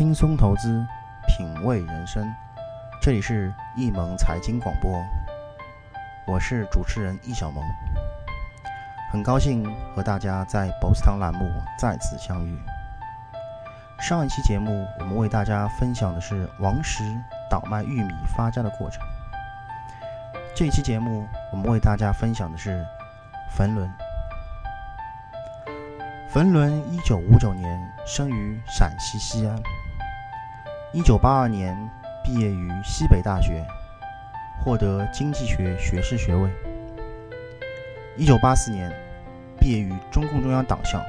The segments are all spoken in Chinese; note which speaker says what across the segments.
Speaker 1: 轻松投资，品味人生。这里是易盟财经广播，我是主持人易小萌。很高兴和大家在博斯堂栏目再次相遇。上一期节目，我们为大家分享的是王石倒卖玉米发家的过程。这期节目，我们为大家分享的是冯仑。冯仑一九五九年生于陕西西安，一九八二年毕业于西北大学，获得经济学学士学位。一九八四年毕业于中共中央党校，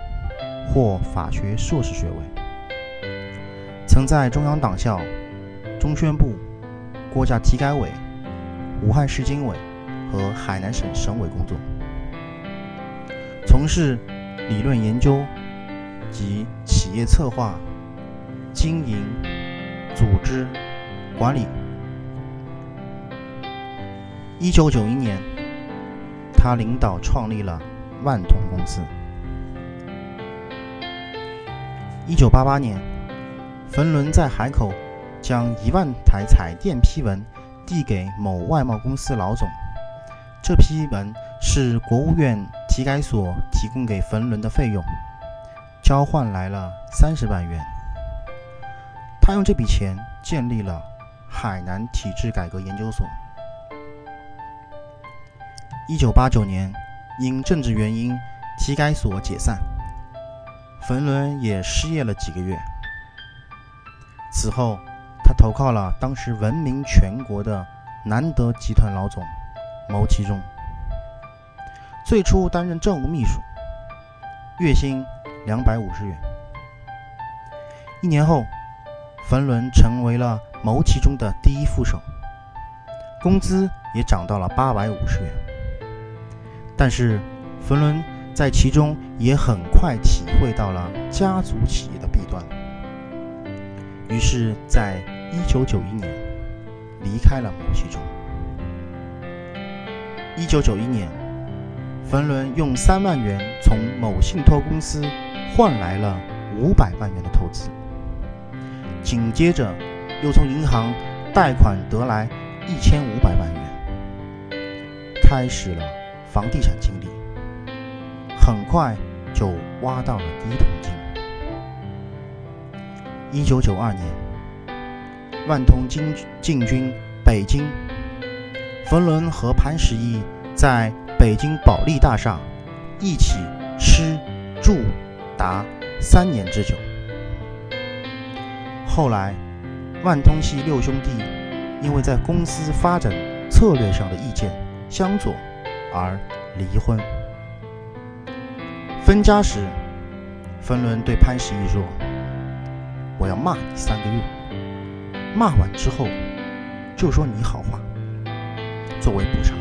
Speaker 1: 获法学硕士学位。曾在中央党校、中宣部、国家体改委、武汉市经委和海南省省委工作，从事。理论研究及企业策划、经营、组织管理。一九九一年，他领导创立了万通公司。一九八八年，冯仑在海口将一万台彩电批文递给某外贸公司老总，这批文是国务院。体改所提供给冯仑的费用，交换来了三十万元。他用这笔钱建立了海南体制改革研究所。一九八九年，因政治原因，体改所解散，冯仑也失业了几个月。此后，他投靠了当时闻名全国的南德集团老总牟其中。最初担任政务秘书，月薪两百五十元。一年后，冯仑成为了牟其中的第一副手，工资也涨到了八百五十元。但是，冯仑在其中也很快体会到了家族企业的弊端，于是，在一九九一年离开了牟其中。一九九一年。冯仑用三万元从某信托公司换来了五百万元的投资，紧接着又从银行贷款得来一千五百万元，开始了房地产经历，很快就挖到了第一桶金。一九九二年，万通进进军北京，冯仑和潘石屹在。北京保利大厦，一起吃住达三年之久。后来，万通系六兄弟因为在公司发展策略上的意见相左而离婚。分家时，冯仑对潘石屹说：“我要骂你三个月，骂完之后就说你好话，作为补偿。”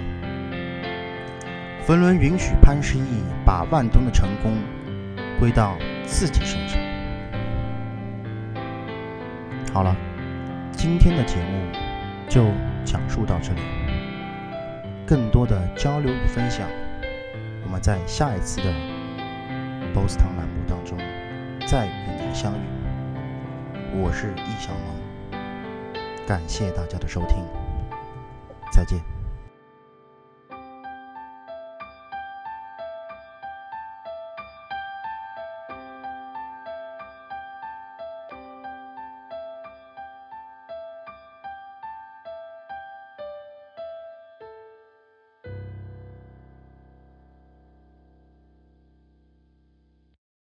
Speaker 1: 冯仑允许潘石屹把万通的成功归到自己身上。好了，今天的节目就讲述到这里。更多的交流与分享，我们在下一次的 BOSS 堂栏目当中再与您相遇。我是易小萌，感谢大家的收听，再见。